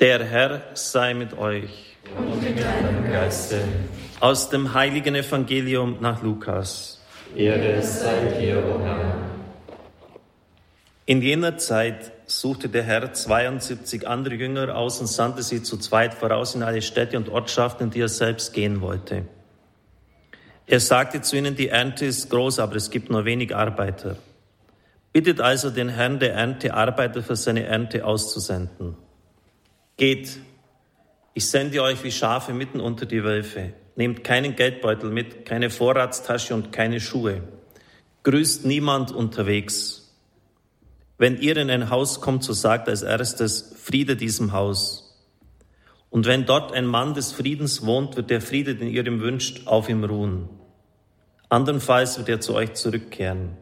Der Herr sei mit euch. Und mit deinem Geiste. Aus dem heiligen Evangelium nach Lukas. Ehre sei dir, o Herr. In jener Zeit suchte der Herr 72 andere Jünger aus und sandte sie zu zweit voraus in alle Städte und Ortschaften, in die er selbst gehen wollte. Er sagte zu ihnen, die Ernte ist groß, aber es gibt nur wenig Arbeiter. Bittet also den Herrn der Ernte, Arbeiter für seine Ernte auszusenden. Geht, ich sende euch wie Schafe mitten unter die Wölfe. Nehmt keinen Geldbeutel mit, keine Vorratstasche und keine Schuhe. Grüßt niemand unterwegs. Wenn ihr in ein Haus kommt, so sagt als erstes Friede diesem Haus. Und wenn dort ein Mann des Friedens wohnt, wird der Friede, den ihr ihm wünscht, auf ihm ruhen. Andernfalls wird er zu euch zurückkehren.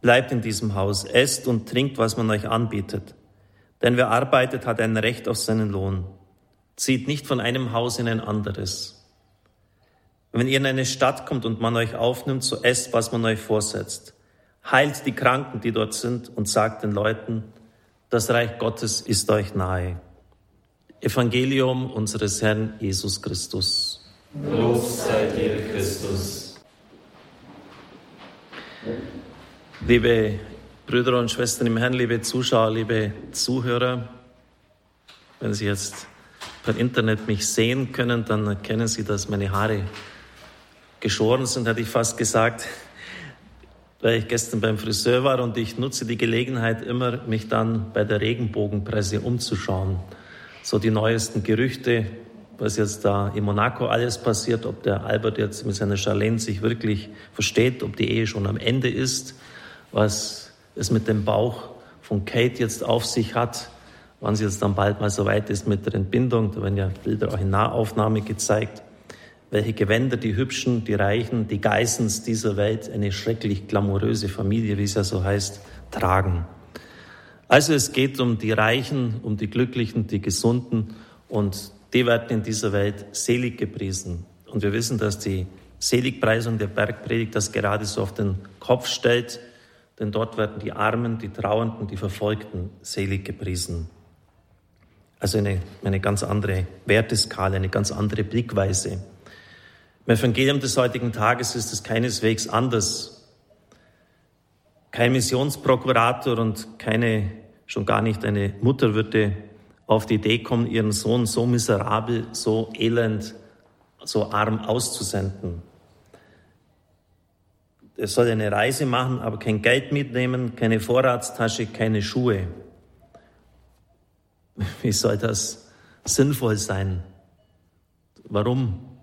Bleibt in diesem Haus, esst und trinkt, was man euch anbietet. Denn wer arbeitet, hat ein Recht auf seinen Lohn. Zieht nicht von einem Haus in ein anderes. Wenn ihr in eine Stadt kommt und man euch aufnimmt, so esst, was man euch vorsetzt. Heilt die Kranken, die dort sind, und sagt den Leuten, das Reich Gottes ist euch nahe. Evangelium unseres Herrn Jesus Christus. Lob sei dir, Christus. Liebe Brüder und Schwestern im Herrn, liebe Zuschauer, liebe Zuhörer, wenn Sie jetzt per Internet mich sehen können, dann erkennen Sie, dass meine Haare geschoren sind, hätte ich fast gesagt, weil ich gestern beim Friseur war und ich nutze die Gelegenheit immer, mich dann bei der Regenbogenpresse umzuschauen. So die neuesten Gerüchte, was jetzt da in Monaco alles passiert, ob der Albert jetzt mit seiner Charlene sich wirklich versteht, ob die Ehe schon am Ende ist, was es mit dem Bauch von Kate jetzt auf sich hat, wann sie jetzt dann bald mal so weit ist mit der Entbindung. Da werden ja Bilder auch in Nahaufnahme gezeigt. Welche Gewänder die Hübschen, die Reichen, die Geissens dieser Welt, eine schrecklich glamouröse Familie, wie es ja so heißt, tragen. Also es geht um die Reichen, um die Glücklichen, die Gesunden und die werden in dieser Welt selig gepriesen. Und wir wissen, dass die Seligpreisung der Bergpredigt das gerade so auf den Kopf stellt denn dort werden die Armen, die Trauernden, die Verfolgten selig gepriesen. Also eine, eine ganz andere Werteskala, eine ganz andere Blickweise. Im Evangelium des heutigen Tages ist es keineswegs anders. Kein Missionsprokurator und keine, schon gar nicht eine Mutter würde auf die Idee kommen, ihren Sohn so miserabel, so elend, so arm auszusenden. Er soll eine Reise machen, aber kein Geld mitnehmen, keine Vorratstasche, keine Schuhe. Wie soll das sinnvoll sein? Warum?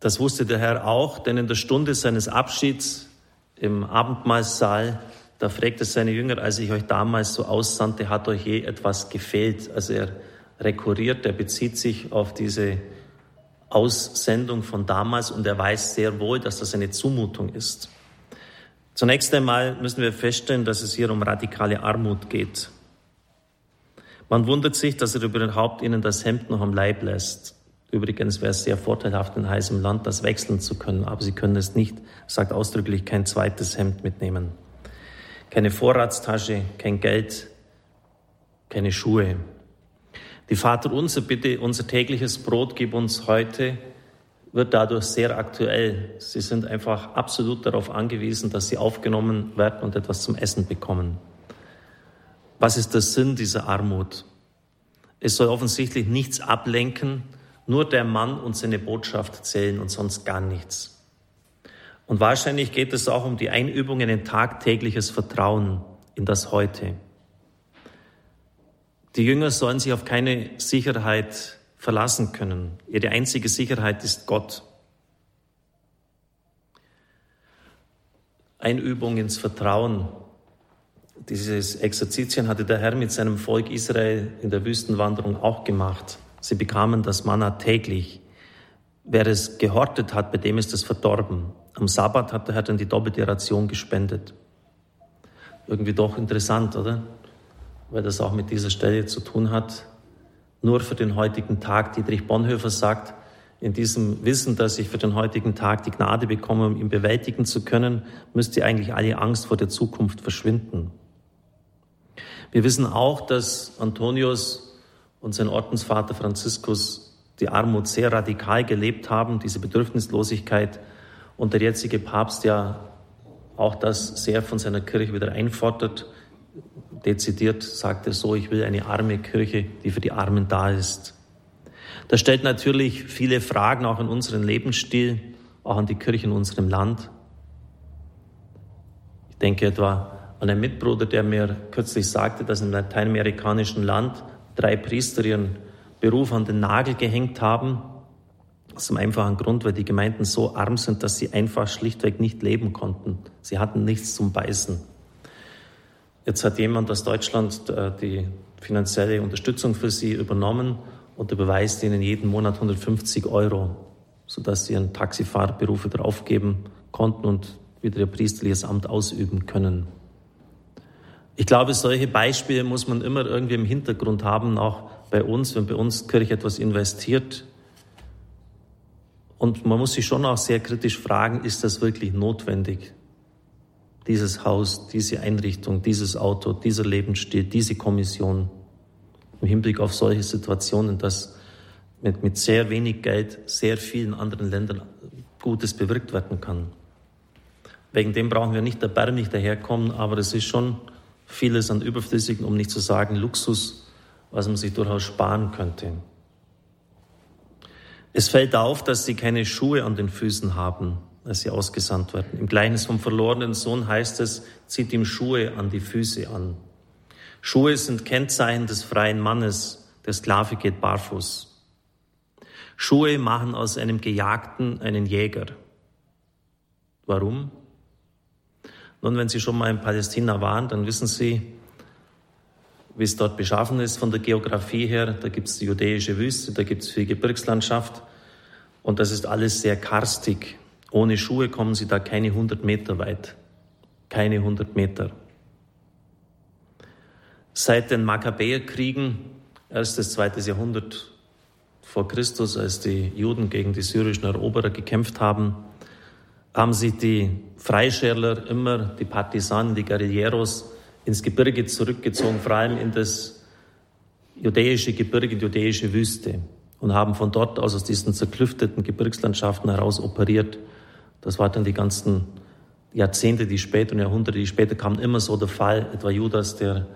Das wusste der Herr auch, denn in der Stunde seines Abschieds im Abendmahlsaal, da fragte seine Jünger, als ich euch damals so aussandte, hat euch je etwas gefehlt? Also er rekurriert, er bezieht sich auf diese Aussendung von damals und er weiß sehr wohl, dass das eine Zumutung ist. Zunächst einmal müssen wir feststellen, dass es hier um radikale Armut geht. Man wundert sich, dass er überhaupt ihnen das Hemd noch am Leib lässt. Übrigens wäre es sehr vorteilhaft, in heißem Land das wechseln zu können, aber sie können es nicht, sagt ausdrücklich, kein zweites Hemd mitnehmen. Keine Vorratstasche, kein Geld, keine Schuhe. Die Vater unser Bitte, unser tägliches Brot gib uns heute, wird dadurch sehr aktuell. Sie sind einfach absolut darauf angewiesen, dass sie aufgenommen werden und etwas zum Essen bekommen. Was ist der Sinn dieser Armut? Es soll offensichtlich nichts ablenken, nur der Mann und seine Botschaft zählen und sonst gar nichts. Und wahrscheinlich geht es auch um die Einübung in ein tagtägliches Vertrauen in das Heute. Die Jünger sollen sich auf keine Sicherheit verlassen können. Ihre einzige Sicherheit ist Gott. Einübung ins Vertrauen. Dieses Exerzitien hatte der Herr mit seinem Volk Israel in der Wüstenwanderung auch gemacht. Sie bekamen das Manna täglich. Wer es gehortet hat, bei dem ist es verdorben. Am Sabbat hat der Herr dann die doppelte Ration gespendet. Irgendwie doch interessant, oder? Weil das auch mit dieser Stelle zu tun hat, nur für den heutigen Tag. Dietrich Bonhoeffer sagt, in diesem Wissen, dass ich für den heutigen Tag die Gnade bekomme, um ihn bewältigen zu können, müsste eigentlich alle Angst vor der Zukunft verschwinden. Wir wissen auch, dass Antonius und sein Ordensvater Franziskus die Armut sehr radikal gelebt haben, diese Bedürfnislosigkeit und der jetzige Papst ja auch das sehr von seiner Kirche wieder einfordert. Dezidiert sagt er so, ich will eine arme Kirche, die für die Armen da ist. Das stellt natürlich viele Fragen auch in unseren Lebensstil, auch an die Kirche in unserem Land. Ich denke etwa an einen Mitbruder, der mir kürzlich sagte, dass im lateinamerikanischen Land drei Priester ihren Beruf an den Nagel gehängt haben. Aus dem einfachen Grund, weil die Gemeinden so arm sind, dass sie einfach schlichtweg nicht leben konnten. Sie hatten nichts zum Beißen. Jetzt hat jemand aus Deutschland äh, die finanzielle Unterstützung für sie übernommen und überweist ihnen jeden Monat 150 Euro, sodass sie ihren Taxifahrberuf wieder aufgeben konnten und wieder ihr priesterliches Amt ausüben können. Ich glaube, solche Beispiele muss man immer irgendwie im Hintergrund haben, auch bei uns, wenn bei uns Kirche etwas investiert. Und man muss sich schon auch sehr kritisch fragen, ist das wirklich notwendig? Dieses Haus, diese Einrichtung, dieses Auto, dieser Lebensstil, diese Kommission im Hinblick auf solche Situationen, dass mit, mit sehr wenig Geld sehr vielen anderen Ländern Gutes bewirkt werden kann. Wegen dem brauchen wir nicht erbärmlich daherkommen, aber es ist schon vieles an überflüssigen, um nicht zu sagen Luxus, was man sich durchaus sparen könnte. Es fällt auf, dass sie keine Schuhe an den Füßen haben, als sie ausgesandt werden. Im Gleichnis vom verlorenen Sohn heißt es, zieht ihm Schuhe an die Füße an. Schuhe sind Kennzeichen des freien Mannes, der Sklave geht barfuß. Schuhe machen aus einem Gejagten einen Jäger. Warum? Nun, wenn Sie schon mal in Palästina waren, dann wissen Sie, wie es dort beschaffen ist von der Geografie her. Da gibt es die judäische Wüste, da gibt es viel Gebirgslandschaft und das ist alles sehr karstig. Ohne Schuhe kommen Sie da keine 100 Meter weit. Keine 100 Meter. Seit den Makkabäerkriegen, erstes, zweites Jahrhundert vor Christus, als die Juden gegen die syrischen Eroberer gekämpft haben, haben sich die Freischärler immer, die Partisanen, die Guerilleros, ins Gebirge zurückgezogen, vor allem in das judäische Gebirge, die judäische Wüste und haben von dort aus, aus diesen zerklüfteten Gebirgslandschaften heraus operiert. Das war dann die ganzen Jahrzehnte, die später und Jahrhunderte, die später kamen, immer so der Fall. Etwa Judas, der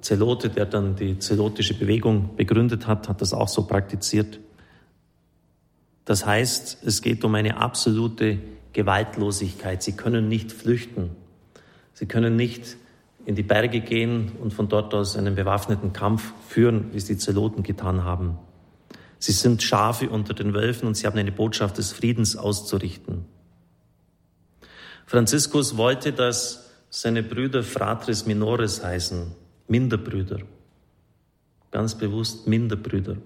Zelote, der dann die zelotische Bewegung begründet hat, hat das auch so praktiziert. Das heißt, es geht um eine absolute Gewaltlosigkeit. Sie können nicht flüchten. Sie können nicht in die Berge gehen und von dort aus einen bewaffneten Kampf führen, wie es die Zeloten getan haben. Sie sind Schafe unter den Wölfen und sie haben eine Botschaft des Friedens auszurichten. Franziskus wollte, dass seine Brüder Fratris Minores heißen. Minderbrüder. Ganz bewusst Minderbrüder.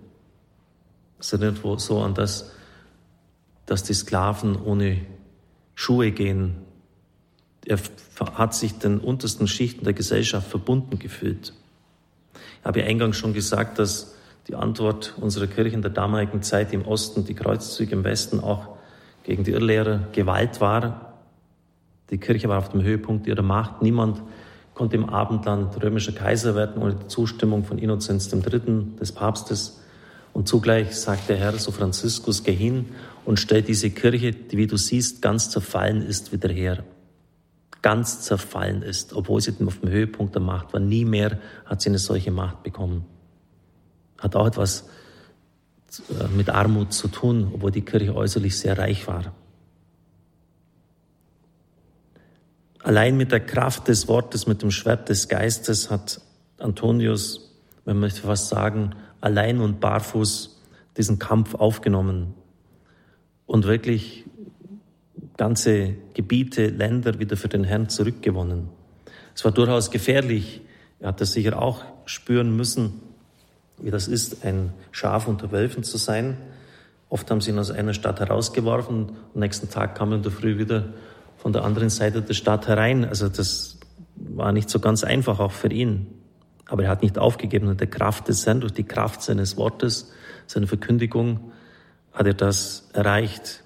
Es erinnert so an das, dass die Sklaven ohne Schuhe gehen. Er hat sich den untersten Schichten der Gesellschaft verbunden gefühlt. Ich habe eingangs schon gesagt, dass die Antwort unserer Kirche in der damaligen Zeit im Osten, die Kreuzzüge im Westen auch gegen die Irrlehrer Gewalt war. Die Kirche war auf dem Höhepunkt ihrer Macht. Niemand konnte im Abendland römischer Kaiser werden ohne die Zustimmung von Innozenz III., des Papstes. Und zugleich sagt der Herr, so Franziskus, geh hin und stell diese Kirche, die, wie du siehst, ganz zerfallen ist, wieder her. Ganz zerfallen ist, obwohl sie auf dem Höhepunkt der Macht war. Nie mehr hat sie eine solche Macht bekommen. Hat auch etwas äh, mit Armut zu tun, obwohl die Kirche äußerlich sehr reich war. Allein mit der Kraft des Wortes, mit dem Schwert des Geistes hat Antonius, man möchte fast sagen, allein und barfuß diesen Kampf aufgenommen und wirklich ganze Gebiete, Länder wieder für den Herrn zurückgewonnen. Es war durchaus gefährlich. Er hat das sicher auch spüren müssen, wie das ist, ein Schaf unter Wölfen zu sein. Oft haben sie ihn aus einer Stadt herausgeworfen. Am nächsten Tag kam er in der Früh wieder von der anderen Seite der Stadt herein. Also das war nicht so ganz einfach auch für ihn. Aber er hat nicht aufgegeben und der Kraft des Herrn, durch die Kraft seines Wortes, seiner Verkündigung, hat er das erreicht.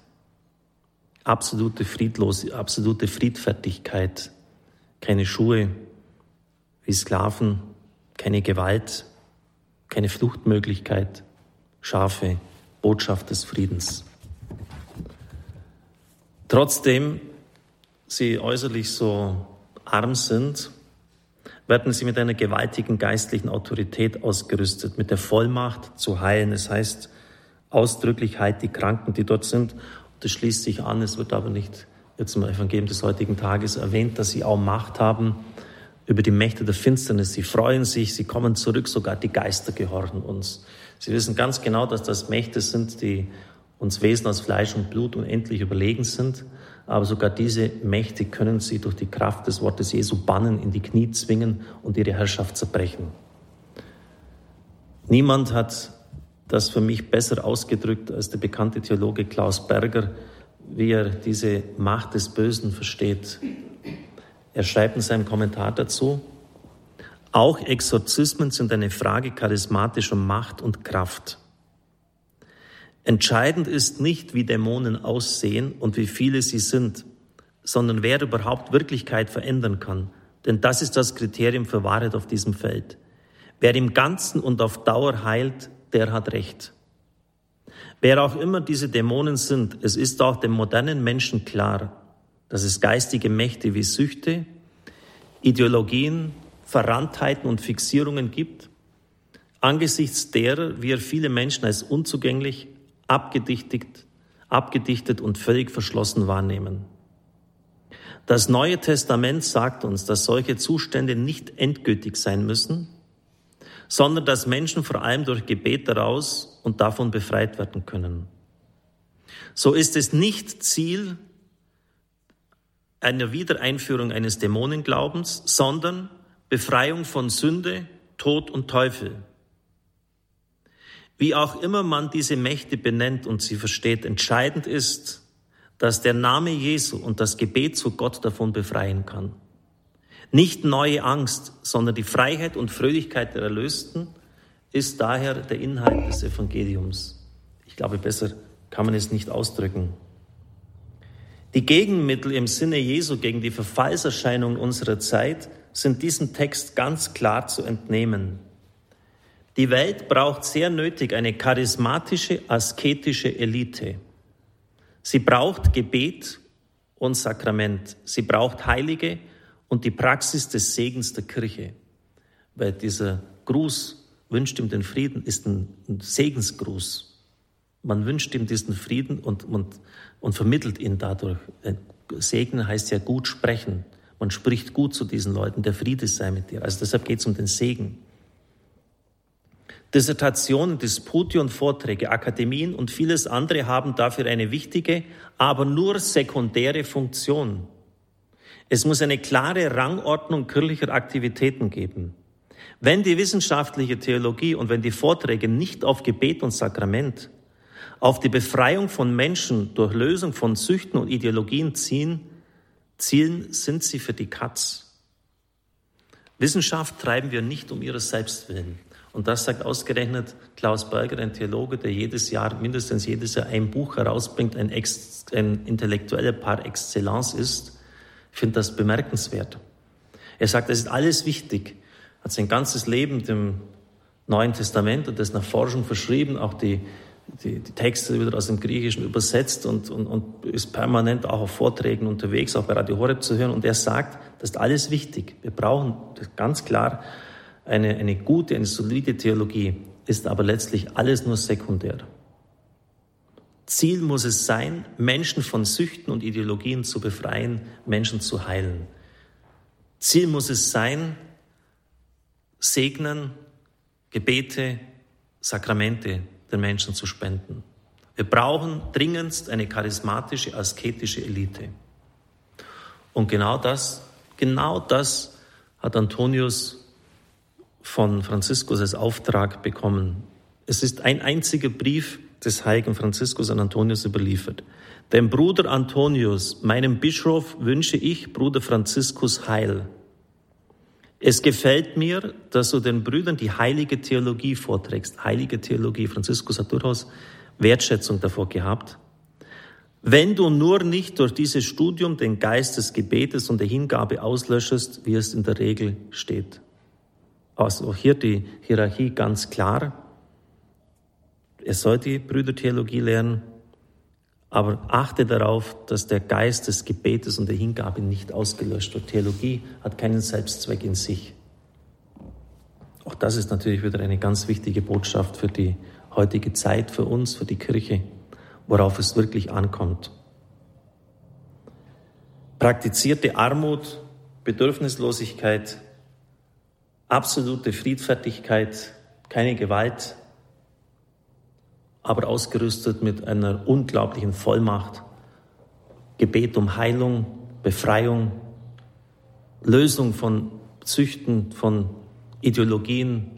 Absolute Friedlos, absolute Friedfertigkeit. Keine Schuhe wie Sklaven, keine Gewalt, keine Fluchtmöglichkeit, scharfe Botschaft des Friedens. Trotzdem sie äußerlich so arm sind, werden sie mit einer gewaltigen geistlichen Autorität ausgerüstet, mit der Vollmacht zu heilen. Es heißt ausdrücklich, heilt die Kranken, die dort sind. Das schließt sich an, es wird aber nicht jetzt im Evangelium des heutigen Tages erwähnt, dass sie auch Macht haben über die Mächte der Finsternis. Sie freuen sich, sie kommen zurück, sogar die Geister gehorchen uns. Sie wissen ganz genau, dass das Mächte sind, die uns Wesen aus Fleisch und Blut unendlich überlegen sind. Aber sogar diese Mächte können sie durch die Kraft des Wortes Jesu bannen, in die Knie zwingen und ihre Herrschaft zerbrechen. Niemand hat das für mich besser ausgedrückt als der bekannte Theologe Klaus Berger, wie er diese Macht des Bösen versteht. Er schreibt in seinem Kommentar dazu, auch Exorzismen sind eine Frage charismatischer Macht und Kraft. Entscheidend ist nicht, wie Dämonen aussehen und wie viele sie sind, sondern wer überhaupt Wirklichkeit verändern kann. Denn das ist das Kriterium für Wahrheit auf diesem Feld. Wer im Ganzen und auf Dauer heilt, der hat Recht. Wer auch immer diese Dämonen sind, es ist auch dem modernen Menschen klar, dass es geistige Mächte wie Süchte, Ideologien, Verranntheiten und Fixierungen gibt, angesichts derer wir viele Menschen als unzugänglich, abgedichtet, abgedichtet und völlig verschlossen wahrnehmen. Das Neue Testament sagt uns, dass solche Zustände nicht endgültig sein müssen, sondern dass Menschen vor allem durch Gebet daraus und davon befreit werden können. So ist es nicht Ziel einer Wiedereinführung eines Dämonenglaubens, sondern Befreiung von Sünde, Tod und Teufel. Wie auch immer man diese Mächte benennt und sie versteht, entscheidend ist, dass der Name Jesu und das Gebet zu Gott davon befreien kann. Nicht neue Angst, sondern die Freiheit und Fröhlichkeit der Erlösten ist daher der Inhalt des Evangeliums. Ich glaube, besser kann man es nicht ausdrücken. Die Gegenmittel im Sinne Jesu gegen die Verfallserscheinungen unserer Zeit sind diesem Text ganz klar zu entnehmen. Die Welt braucht sehr nötig eine charismatische, asketische Elite. Sie braucht Gebet und Sakrament. Sie braucht Heilige und die Praxis des Segens der Kirche. Weil dieser Gruß wünscht ihm den Frieden, ist ein, Segensgruß. Man wünscht ihm diesen Frieden und, und, und vermittelt ihn dadurch. Segen heißt ja gut sprechen. Man spricht gut zu diesen Leuten, der Friede sei mit dir. Also deshalb geht es um den Segen. Dissertationen, Dispute und Vorträge, Akademien und vieles andere haben dafür eine wichtige, aber nur sekundäre Funktion. Es muss eine klare Rangordnung kirchlicher Aktivitäten geben. Wenn die wissenschaftliche Theologie und wenn die Vorträge nicht auf Gebet und Sakrament, auf die Befreiung von Menschen durch Lösung von Süchten und Ideologien ziehen, zielen, sind sie für die Katz. Wissenschaft treiben wir nicht um ihres Selbst willen. Und das sagt ausgerechnet Klaus Berger, ein Theologe, der jedes Jahr, mindestens jedes Jahr ein Buch herausbringt, ein, Ex, ein intellektueller Par excellence ist. Ich finde das bemerkenswert. Er sagt, es ist alles wichtig. Hat sein ganzes Leben dem Neuen Testament und das nach Forschung verschrieben, auch die die, die Texte wieder aus dem Griechischen übersetzt und, und, und ist permanent auch auf Vorträgen unterwegs, auch bei Radio Horeb zu hören. Und er sagt, das ist alles wichtig. Wir brauchen ganz klar eine, eine gute, eine solide Theologie, ist aber letztlich alles nur sekundär. Ziel muss es sein, Menschen von Süchten und Ideologien zu befreien, Menschen zu heilen. Ziel muss es sein, Segnen, Gebete, Sakramente den Menschen zu spenden. Wir brauchen dringendst eine charismatische, asketische Elite. Und genau das, genau das hat Antonius von Franziskus als Auftrag bekommen. Es ist ein einziger Brief des heiligen Franziskus an Antonius überliefert. Dem Bruder Antonius, meinem Bischof, wünsche ich, Bruder Franziskus, Heil. Es gefällt mir, dass du den Brüdern die heilige Theologie vorträgst. Heilige Theologie. Franziskus hat durchaus Wertschätzung davor gehabt. Wenn du nur nicht durch dieses Studium den Geist des Gebetes und der Hingabe auslöschest, wie es in der Regel steht. Also hier die Hierarchie ganz klar. Er soll die Brüdertheologie lernen, aber achte darauf, dass der Geist des Gebetes und der Hingabe nicht ausgelöscht wird. Theologie hat keinen Selbstzweck in sich. Auch das ist natürlich wieder eine ganz wichtige Botschaft für die heutige Zeit, für uns, für die Kirche, worauf es wirklich ankommt. Praktizierte Armut, Bedürfnislosigkeit, absolute Friedfertigkeit, keine Gewalt, aber ausgerüstet mit einer unglaublichen Vollmacht, Gebet um Heilung, Befreiung, Lösung von Züchten, von Ideologien,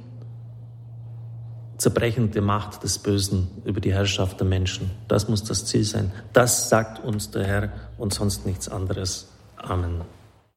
zerbrechende Macht des Bösen über die Herrschaft der Menschen. Das muss das Ziel sein. Das sagt uns der Herr und sonst nichts anderes. Amen.